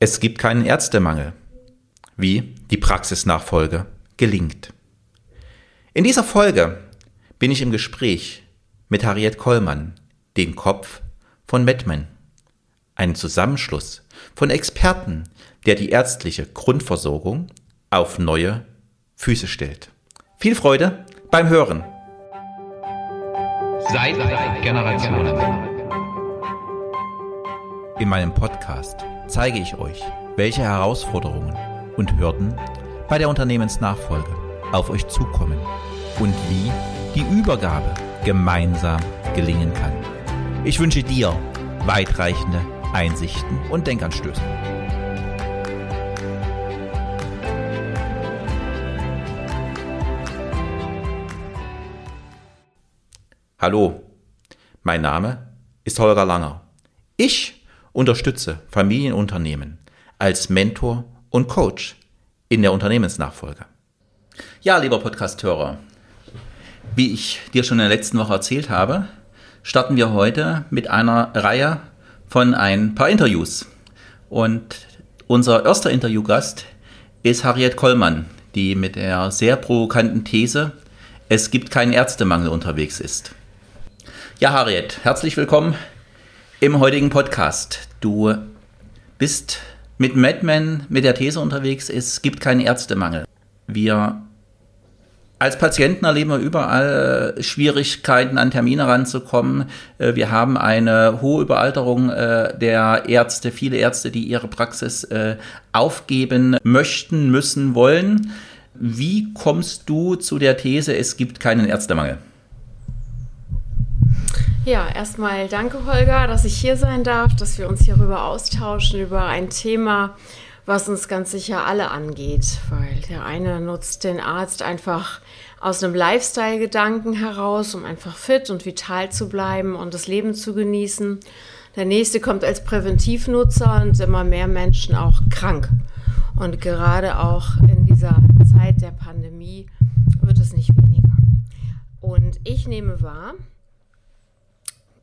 Es gibt keinen Ärztemangel. Wie die Praxisnachfolge gelingt. In dieser Folge bin ich im Gespräch mit Harriet Kollmann, den Kopf von Medman, einen Zusammenschluss von Experten, der die ärztliche Grundversorgung auf neue Füße stellt. Viel Freude beim Hören. Seit Generationen. In meinem Podcast zeige ich euch, welche Herausforderungen und Hürden bei der Unternehmensnachfolge auf euch zukommen und wie die Übergabe gemeinsam gelingen kann. Ich wünsche dir weitreichende Einsichten und Denkanstöße. Hallo, mein Name ist Holger Langer. Ich unterstütze Familienunternehmen als Mentor und Coach in der Unternehmensnachfolge. Ja, lieber Podcasthörer, wie ich dir schon in der letzten Woche erzählt habe, starten wir heute mit einer Reihe von ein paar Interviews. Und unser erster Interviewgast ist Harriet Kollmann, die mit der sehr provokanten These, es gibt keinen Ärztemangel unterwegs ist. Ja, Harriet, herzlich willkommen im heutigen Podcast. Du bist mit Madman mit der These unterwegs, es gibt keinen Ärztemangel. Wir als Patienten erleben wir überall Schwierigkeiten, an Termine ranzukommen. Äh, wir haben eine hohe Überalterung äh, der Ärzte, viele Ärzte, die ihre Praxis äh, aufgeben möchten, müssen, wollen. Wie kommst du zu der These, es gibt keinen Ärztemangel? Ja, erstmal danke, Holger, dass ich hier sein darf, dass wir uns hierüber austauschen, über ein Thema, was uns ganz sicher alle angeht, weil der eine nutzt den Arzt einfach aus einem Lifestyle-Gedanken heraus, um einfach fit und vital zu bleiben und das Leben zu genießen. Der nächste kommt als Präventivnutzer und immer mehr Menschen auch krank. Und gerade auch in dieser Zeit der Pandemie wird es nicht weniger. Und ich nehme wahr,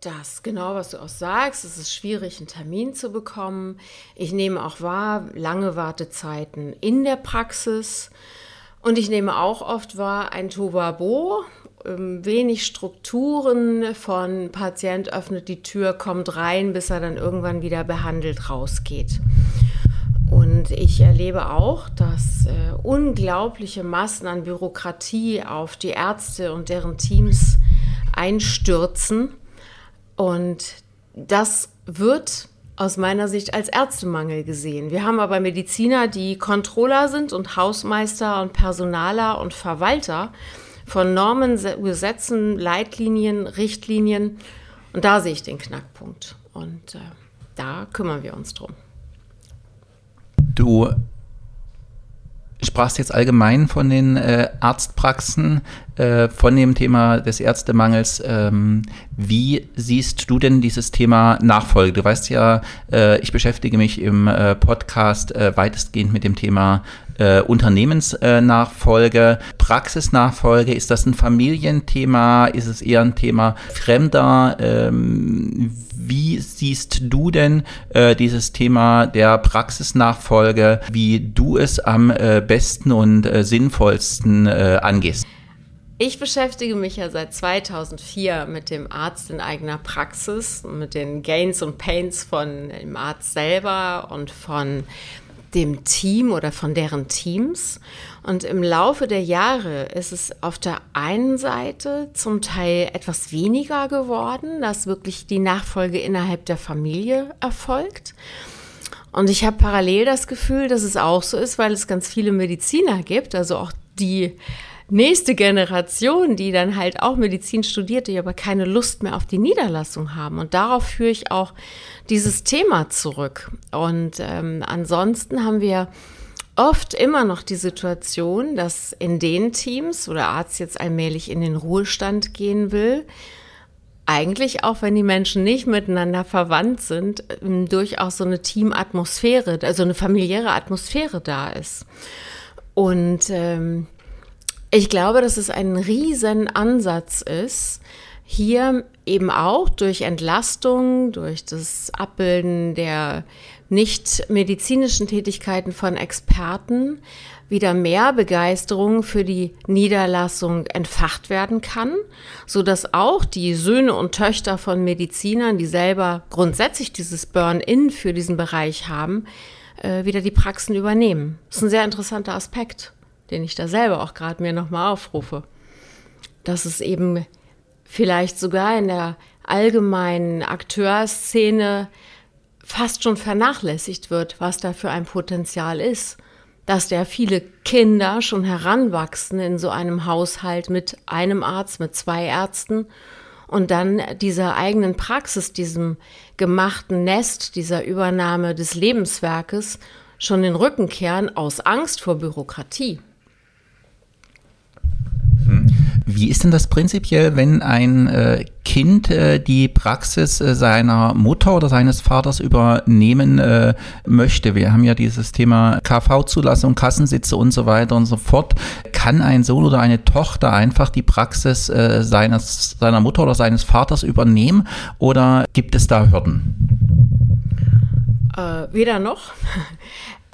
das, genau was du auch sagst. Es ist schwierig, einen Termin zu bekommen. Ich nehme auch wahr, lange Wartezeiten in der Praxis. Und ich nehme auch oft wahr, ein Tobabo, ähm, wenig Strukturen von Patient öffnet die Tür, kommt rein, bis er dann irgendwann wieder behandelt rausgeht. Und ich erlebe auch, dass äh, unglaubliche Massen an Bürokratie auf die Ärzte und deren Teams einstürzen und das wird aus meiner Sicht als Ärztemangel gesehen. Wir haben aber Mediziner, die Controller sind und Hausmeister und Personaler und Verwalter von Normen, Gesetzen, Leitlinien, Richtlinien. Und da sehe ich den Knackpunkt. Und äh, da kümmern wir uns drum. Du sprachst jetzt allgemein von den äh, Arztpraxen, äh, von dem Thema des Ärztemangels. Ähm, wie siehst du denn dieses Thema Nachfolge? Du weißt ja, äh, ich beschäftige mich im äh, Podcast äh, weitestgehend mit dem Thema äh, Unternehmensnachfolge, Praxisnachfolge. Ist das ein Familienthema? Ist es eher ein Thema Fremder? Ähm, wie siehst du denn äh, dieses Thema der Praxisnachfolge, wie du es am besten und sinnvollsten angehst? Ich beschäftige mich ja seit 2004 mit dem Arzt in eigener Praxis, mit den Gains und Pains von dem Arzt selber und von dem Team oder von deren Teams. Und im Laufe der Jahre ist es auf der einen Seite zum Teil etwas weniger geworden, dass wirklich die Nachfolge innerhalb der Familie erfolgt. Und ich habe parallel das Gefühl, dass es auch so ist, weil es ganz viele Mediziner gibt, also auch die nächste Generation, die dann halt auch Medizin studiert, die aber keine Lust mehr auf die Niederlassung haben. Und darauf führe ich auch dieses Thema zurück. Und ähm, ansonsten haben wir oft immer noch die Situation, dass in den Teams, wo der Arzt jetzt allmählich in den Ruhestand gehen will, eigentlich auch wenn die Menschen nicht miteinander verwandt sind, ähm, durchaus so eine Teamatmosphäre, also eine familiäre Atmosphäre da ist. Und ähm, ich glaube, dass es ein riesen Ansatz ist, hier eben auch durch Entlastung, durch das Abbilden der nicht medizinischen Tätigkeiten von Experten wieder mehr Begeisterung für die Niederlassung entfacht werden kann, so dass auch die Söhne und Töchter von Medizinern, die selber grundsätzlich dieses Burn-in für diesen Bereich haben, äh, wieder die Praxen übernehmen. Das ist ein sehr interessanter Aspekt, den ich da selber auch gerade mir nochmal aufrufe. Dass es eben vielleicht sogar in der allgemeinen Akteurszene fast schon vernachlässigt wird, was da für ein Potenzial ist dass der viele Kinder schon heranwachsen in so einem Haushalt mit einem Arzt, mit zwei Ärzten und dann dieser eigenen Praxis, diesem gemachten Nest, dieser Übernahme des Lebenswerkes schon den Rücken kehren aus Angst vor Bürokratie. Wie ist denn das prinzipiell, wenn ein äh, Kind äh, die Praxis äh, seiner Mutter oder seines Vaters übernehmen äh, möchte? Wir haben ja dieses Thema KV-Zulassung, Kassensitze und so weiter und so fort. Kann ein Sohn oder eine Tochter einfach die Praxis äh, seines, seiner Mutter oder seines Vaters übernehmen oder gibt es da Hürden? Äh, weder noch.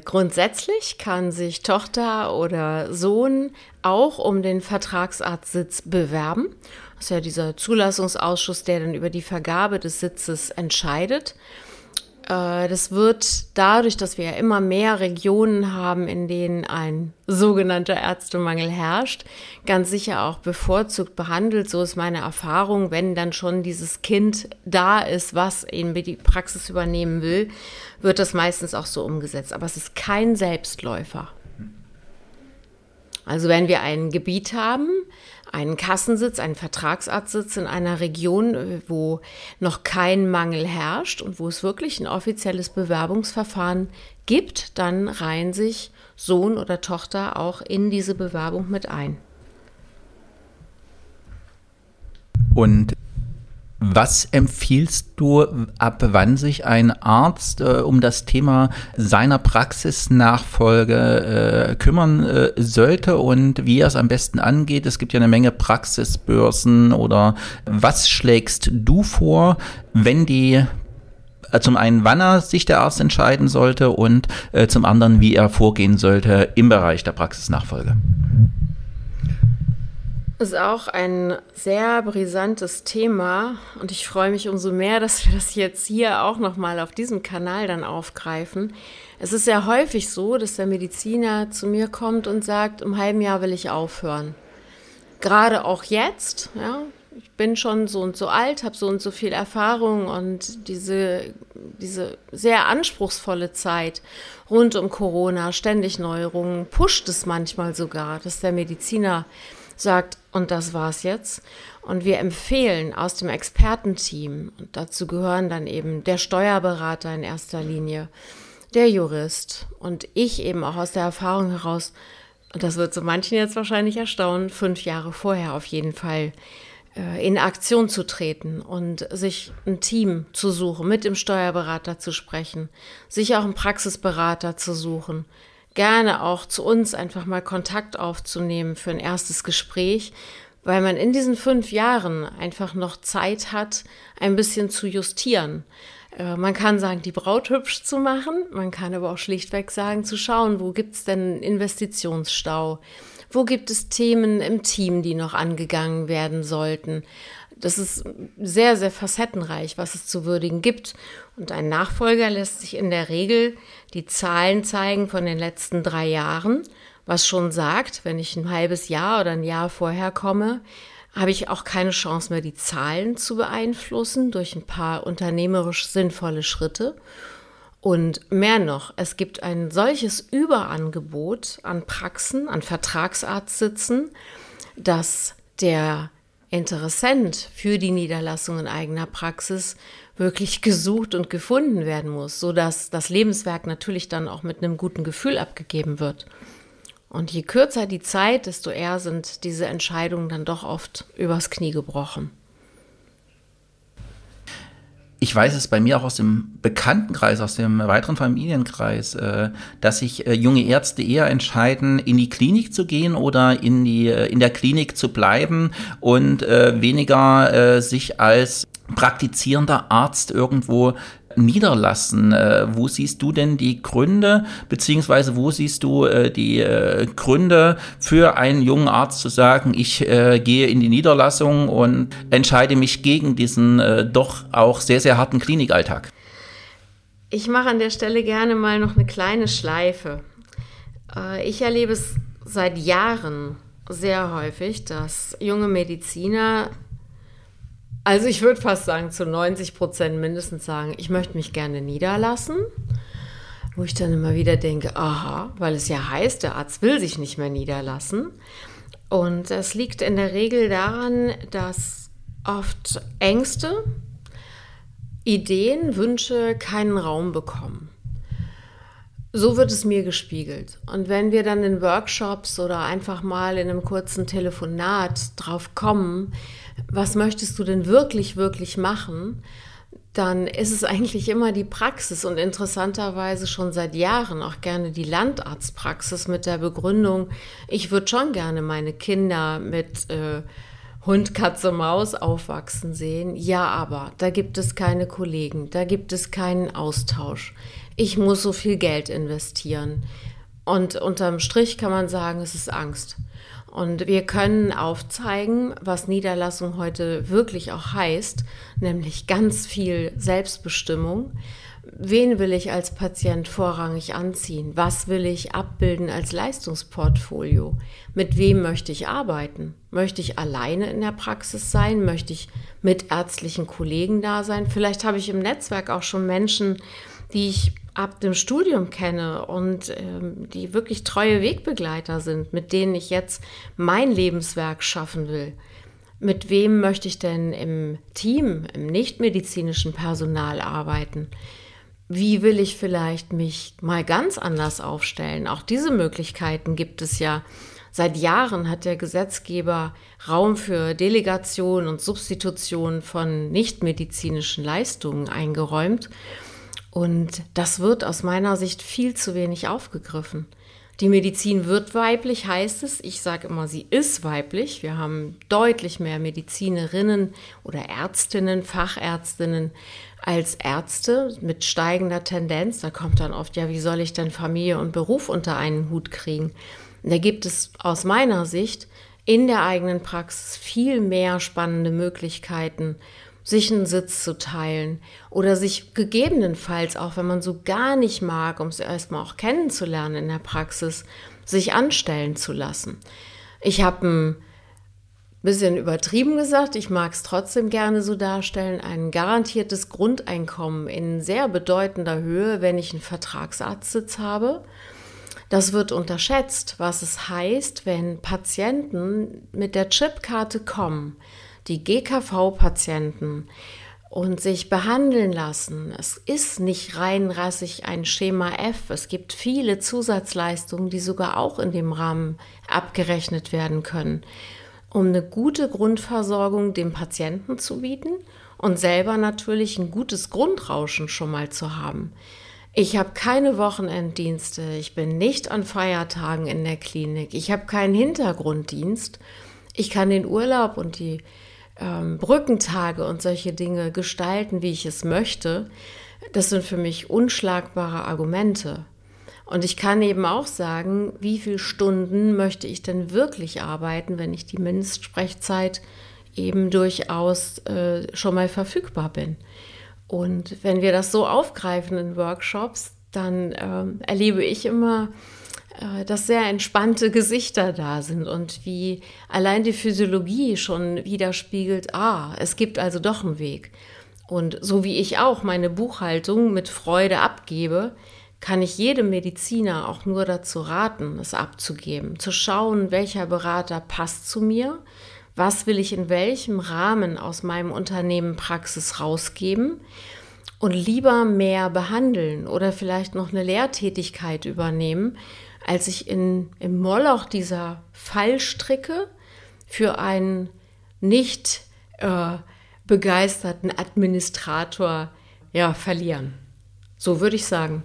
Grundsätzlich kann sich Tochter oder Sohn auch um den Vertragsarztsitz bewerben. Das ist ja dieser Zulassungsausschuss, der dann über die Vergabe des Sitzes entscheidet. Äh, das wird dadurch, dass wir ja immer mehr Regionen haben, in denen ein sogenannter Ärztemangel herrscht, ganz sicher auch bevorzugt behandelt. So ist meine Erfahrung, wenn dann schon dieses Kind da ist, was eben die Praxis übernehmen will, wird das meistens auch so umgesetzt. Aber es ist kein Selbstläufer. Also wenn wir ein Gebiet haben, einen Kassensitz, einen Vertragsarztsitz in einer Region, wo noch kein Mangel herrscht und wo es wirklich ein offizielles Bewerbungsverfahren gibt, dann reihen sich Sohn oder Tochter auch in diese Bewerbung mit ein. Und was empfiehlst du, ab wann sich ein Arzt äh, um das Thema seiner Praxisnachfolge äh, kümmern äh, sollte und wie er es am besten angeht? Es gibt ja eine Menge Praxisbörsen oder was schlägst du vor, wenn die äh, zum einen, wann er sich der Arzt entscheiden sollte und äh, zum anderen, wie er vorgehen sollte im Bereich der Praxisnachfolge? Ist auch ein sehr brisantes Thema und ich freue mich umso mehr, dass wir das jetzt hier auch nochmal auf diesem Kanal dann aufgreifen. Es ist sehr häufig so, dass der Mediziner zu mir kommt und sagt, im halben Jahr will ich aufhören. Gerade auch jetzt, ja, ich bin schon so und so alt, habe so und so viel Erfahrung und diese, diese sehr anspruchsvolle Zeit rund um Corona, ständig Neuerungen, pusht es manchmal sogar, dass der Mediziner sagt, und das war's jetzt. Und wir empfehlen aus dem Expertenteam, und dazu gehören dann eben der Steuerberater in erster Linie, der Jurist und ich eben auch aus der Erfahrung heraus, und das wird so manchen jetzt wahrscheinlich erstaunen, fünf Jahre vorher auf jeden Fall äh, in Aktion zu treten und sich ein Team zu suchen, mit dem Steuerberater zu sprechen, sich auch einen Praxisberater zu suchen, gerne auch zu uns einfach mal Kontakt aufzunehmen für ein erstes Gespräch, weil man in diesen fünf Jahren einfach noch Zeit hat, ein bisschen zu justieren. Äh, man kann sagen, die Braut hübsch zu machen, man kann aber auch schlichtweg sagen, zu schauen, wo gibt es denn Investitionsstau, wo gibt es Themen im Team, die noch angegangen werden sollten das ist sehr, sehr facettenreich, was es zu würdigen gibt. Und ein Nachfolger lässt sich in der Regel die Zahlen zeigen von den letzten drei Jahren, was schon sagt, wenn ich ein halbes Jahr oder ein Jahr vorher komme, habe ich auch keine Chance mehr, die Zahlen zu beeinflussen durch ein paar unternehmerisch sinnvolle Schritte. Und mehr noch, es gibt ein solches Überangebot an Praxen, an Vertragsarztsitzen, dass der Interessent für die Niederlassung in eigener Praxis wirklich gesucht und gefunden werden muss, sodass das Lebenswerk natürlich dann auch mit einem guten Gefühl abgegeben wird. Und je kürzer die Zeit, desto eher sind diese Entscheidungen dann doch oft übers Knie gebrochen ich weiß es bei mir auch aus dem Bekanntenkreis, aus dem weiteren Familienkreis, äh, dass sich äh, junge Ärzte eher entscheiden, in die Klinik zu gehen oder in die äh, in der Klinik zu bleiben und weniger sich als praktizierender Arzt irgendwo niederlassen. Äh, wo siehst du denn die Gründe, beziehungsweise wo siehst du äh, die äh, Gründe für einen jungen Arzt zu sagen, ich gehe in die Niederlassung und entscheide mich gegen diesen doch auch sehr, sehr harten Klinikalltag? Ich mache an der Stelle gerne mal noch eine kleine Schleife. Ich erlebe es seit Jahren sehr häufig, dass junge Mediziner, also ich würde fast sagen zu 90 Prozent mindestens sagen, ich möchte mich gerne niederlassen. Wo ich dann immer wieder denke, aha, weil es ja heißt, der Arzt will sich nicht mehr niederlassen. Und das liegt in der Regel daran, dass oft Ängste, Ideen, Wünsche keinen Raum bekommen. So wird es mir gespiegelt. Und wenn wir dann in Workshops oder einfach mal in einem kurzen Telefonat drauf kommen, was möchtest du denn wirklich, wirklich machen, dann ist es eigentlich immer die Praxis und interessanterweise schon seit Jahren auch gerne die Landarztpraxis mit der Begründung, ich würde schon gerne meine Kinder mit äh, Hund, Katze, Maus aufwachsen sehen. Ja, aber da gibt es keine Kollegen, da gibt es keinen Austausch. Ich muss so viel Geld investieren. Und unterm Strich kann man sagen, es ist Angst. Und wir können aufzeigen, was Niederlassung heute wirklich auch heißt, nämlich ganz viel Selbstbestimmung, wen will ich als Patient vorrangig anziehen? Was will ich abbilden als Leistungsportfolio? Mit wem möchte ich arbeiten? Möchte ich alleine in der Praxis sein? Möchte ich mit ärztlichen Kollegen da sein? Vielleicht habe ich im Netzwerk auch schon Menschen, die ich ab dem Studium kenne und ähm, die wirklich treue Wegbegleiter sind, mit denen ich jetzt mein Lebenswerk schaffen will. Mit wem möchte ich denn im Team, im nichtmedizinischen Personal arbeiten? wie will ich vielleicht mich mal ganz anders aufstellen? Auch diese Möglichkeiten gibt es ja. Seit Jahren hat der Gesetzgeber Raum für Delegation und Substitution von nichtmedizinischen Leistungen eingeräumt. Und das wird aus meiner Sicht viel zu wenig aufgegriffen. Die Medizin wird weiblich, heißt es. Ich sage immer, sie ist weiblich. Wir haben deutlich mehr Medizinerinnen oder Ärztinnen, Fachärztinnen als Ärzte mit steigender Tendenz. Da kommt dann oft, ja, wie soll ich denn Familie und Beruf unter einen Hut kriegen? Da gibt es aus meiner Sicht in der eigenen Praxis viel mehr spannende Möglichkeiten, sich einen Sitz zu teilen oder sich gegebenenfalls, auch wenn man so gar nicht mag, um es erstmal auch kennenzulernen in der Praxis, sich anstellen zu lassen. Ich habe ein bisschen übertrieben gesagt, ich mag es trotzdem gerne so darstellen, ein garantiertes Grundeinkommen in sehr bedeutender Höhe, wenn ich einen Vertragsarztsitz habe. Das wird unterschätzt, was es heißt, wenn Patienten mit der Chipkarte kommen, die GKV-Patienten und sich behandeln lassen. Es ist nicht rein rassig ein Schema F. Es gibt viele Zusatzleistungen, die sogar auch in dem Rahmen abgerechnet werden können um eine gute Grundversorgung dem Patienten zu bieten und selber natürlich ein gutes Grundrauschen schon mal zu haben. Ich habe keine Wochenenddienste, ich bin nicht an Feiertagen in der Klinik, ich habe keinen Hintergrunddienst. Ich kann den Urlaub und die ähm, Brückentage und solche Dinge gestalten, wie ich es möchte. Das sind für mich unschlagbare Argumente. Und ich kann eben auch sagen, wie viele Stunden möchte ich denn wirklich arbeiten, wenn ich die Mindestsprechzeit eben durchaus äh, schon mal verfügbar bin. Und wenn wir das so aufgreifen in Workshops, dann äh, erlebe ich immer, dass sehr entspannte Gesichter da sind und wie allein die Physiologie schon widerspiegelt, ah, es gibt also doch einen Weg. Und so wie ich auch meine Buchhaltung mit Freude abgebe, kann ich jedem Mediziner auch nur dazu raten, es abzugeben, zu schauen, welcher Berater passt zu mir, was will ich in welchem Rahmen aus meinem Unternehmen Praxis rausgeben und lieber mehr behandeln oder vielleicht noch eine Lehrtätigkeit übernehmen, als ich in, im Moloch dieser Fallstricke für einen nicht äh, begeisterten Administrator ja, verlieren. So würde ich sagen.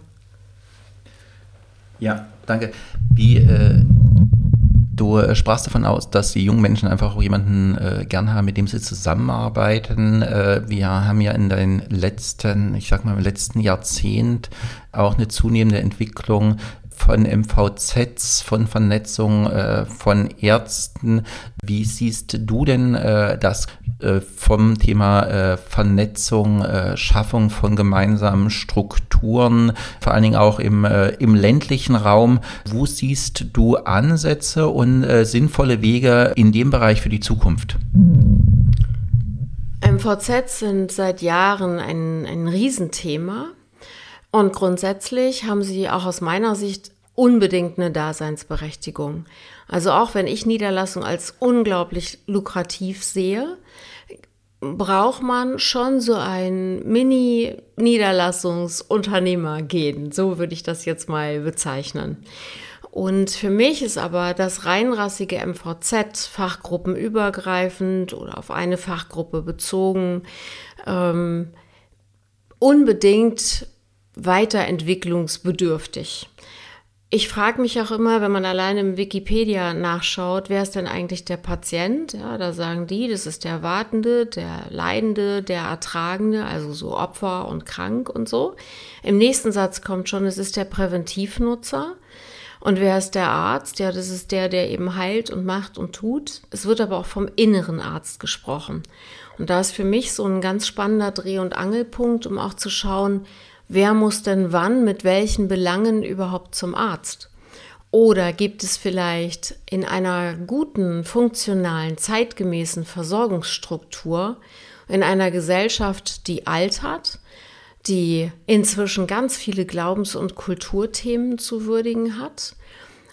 Ja, danke. Wie, äh, Du äh, sprachst davon aus, dass die jungen Menschen einfach auch jemanden äh, gern haben, mit dem sie zusammenarbeiten. Äh, wir haben ja in den letzten, ich sag mal, im letzten Jahrzehnt auch eine zunehmende Entwicklung von MVZs, von Vernetzung äh, von Ärzten. Wie siehst du denn äh, das äh, vom Thema äh, Vernetzung, äh, Schaffung von gemeinsamen Strukturen, vor allen Dingen auch im, äh, im ländlichen Raum? Wo siehst du Ansätze und sinnvolle Wege in dem Bereich für die Zukunft? MVZs sind seit Jahren ein, ein Riesenthema. Und grundsätzlich haben sie auch aus meiner Sicht unbedingt eine Daseinsberechtigung. Also auch wenn ich Niederlassung als unglaublich lukrativ sehe, braucht man schon so ein Mini-Niederlassungsunternehmer gehen. So würde ich das jetzt mal bezeichnen. Und für mich ist aber das reinrassige MVZ fachgruppenübergreifend oder auf eine Fachgruppe bezogen ähm, unbedingt weiterentwicklungsbedürftig. Ich frage mich auch immer, wenn man alleine im Wikipedia nachschaut, wer ist denn eigentlich der Patient? Ja, da sagen die, das ist der Wartende, der Leidende, der Ertragende, also so Opfer und krank und so. Im nächsten Satz kommt schon, es ist der Präventivnutzer. Und wer ist der Arzt? Ja, das ist der, der eben heilt und macht und tut. Es wird aber auch vom inneren Arzt gesprochen. Und da ist für mich so ein ganz spannender Dreh- und Angelpunkt, um auch zu schauen, wer muss denn wann mit welchen Belangen überhaupt zum Arzt? Oder gibt es vielleicht in einer guten, funktionalen, zeitgemäßen Versorgungsstruktur in einer Gesellschaft, die altert, die inzwischen ganz viele Glaubens- und Kulturthemen zu würdigen hat,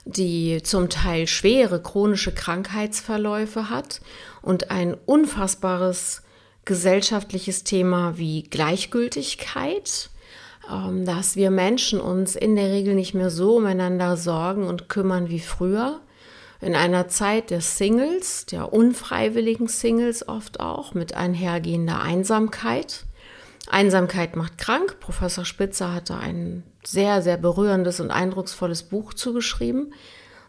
die zum Teil schwere chronische Krankheitsverläufe hat und ein unfassbares gesellschaftliches Thema wie Gleichgültigkeit, dass wir Menschen uns in der Regel nicht mehr so umeinander sorgen und kümmern wie früher. In einer Zeit der Singles, der unfreiwilligen Singles oft auch, mit einhergehender Einsamkeit. Einsamkeit macht krank. Professor Spitzer hatte ein sehr, sehr berührendes und eindrucksvolles Buch zugeschrieben.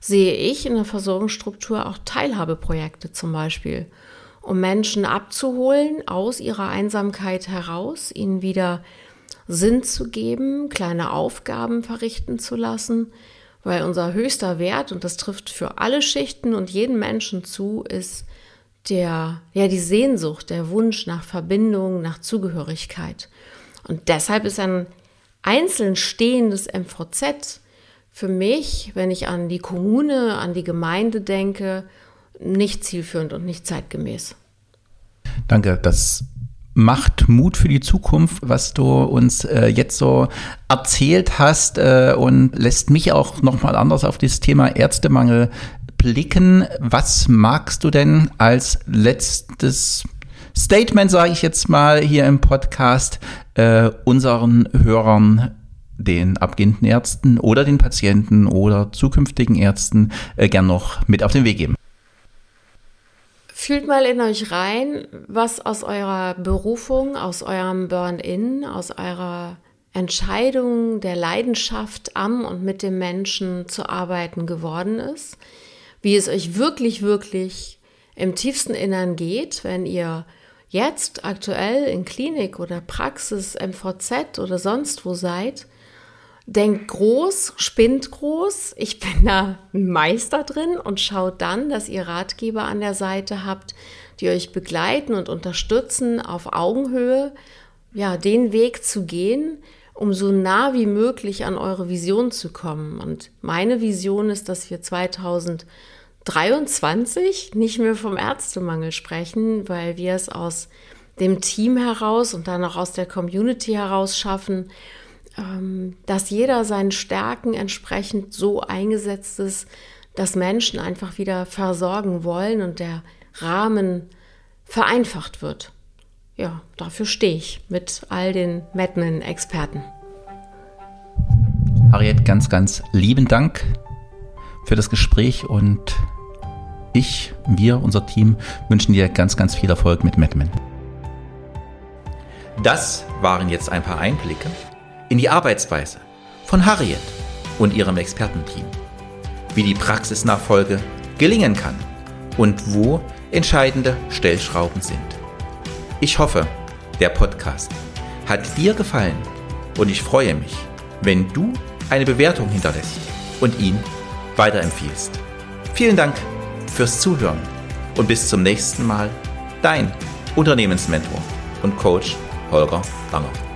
Sehe ich in der Versorgungsstruktur auch Teilhabeprojekte zum Beispiel, um Menschen abzuholen aus ihrer Einsamkeit heraus, ihnen wieder Sinn zu geben, kleine Aufgaben verrichten zu lassen, weil unser höchster Wert, und das trifft für alle Schichten und jeden Menschen zu, ist der, ja, die Sehnsucht, der Wunsch nach Verbindung, nach Zugehörigkeit. Und deshalb ist ein einzeln stehendes MVZ für mich, wenn ich an die Kommune, an die Gemeinde denke, nicht zielführend und nicht zeitgemäß. Danke, das macht Mut für die Zukunft, was du uns äh, jetzt so erzählt hast äh, und lässt mich auch nochmal anders auf das Thema Ärztemangel blicken. Was magst du denn als letztes Statement, sage ich jetzt mal hier im Podcast, äh, unseren Hörern den abgehenden Ärzten oder den Patienten oder zukünftigen Ärzten äh, gern noch mit auf den Weg geben? Fühlt mal in euch rein, was aus eurer Berufung, aus eurem Burn-in, aus eurer Entscheidung der Leidenschaft am und mit dem Menschen zu arbeiten geworden ist. Wie es euch wirklich, wirklich im tiefsten Innern geht, wenn ihr jetzt aktuell in Klinik oder Praxis, MVZ oder sonst wo seid denkt groß, spinnt groß. Ich bin da ein Meister drin und schaut dann, dass ihr Ratgeber an der Seite habt, die euch begleiten und unterstützen, auf Augenhöhe, ja, den Weg zu gehen, um so nah wie möglich an eure Vision zu kommen. Und meine Vision ist, dass wir 2023 nicht mehr vom Ärztemangel sprechen, weil wir es aus dem Team heraus und dann auch aus der Community heraus schaffen, dass jeder seinen Stärken entsprechend so eingesetzt ist, dass Menschen einfach wieder versorgen wollen und der Rahmen vereinfacht wird. Ja, dafür stehe ich mit all den Madman-Experten. Harriet, ganz, ganz lieben Dank für das Gespräch und ich, wir, unser Team wünschen dir ganz, ganz viel Erfolg mit Madman. Das waren jetzt ein paar Einblicke in die Arbeitsweise von Harriet und ihrem Expertenteam, wie die Praxisnachfolge gelingen kann und wo entscheidende Stellschrauben sind. Ich hoffe, der Podcast hat dir gefallen und ich freue mich, wenn du eine Bewertung hinterlässt und ihn weiterempfiehlst. Vielen Dank fürs Zuhören und bis zum nächsten Mal. Dein Unternehmensmentor und Coach Holger Langer.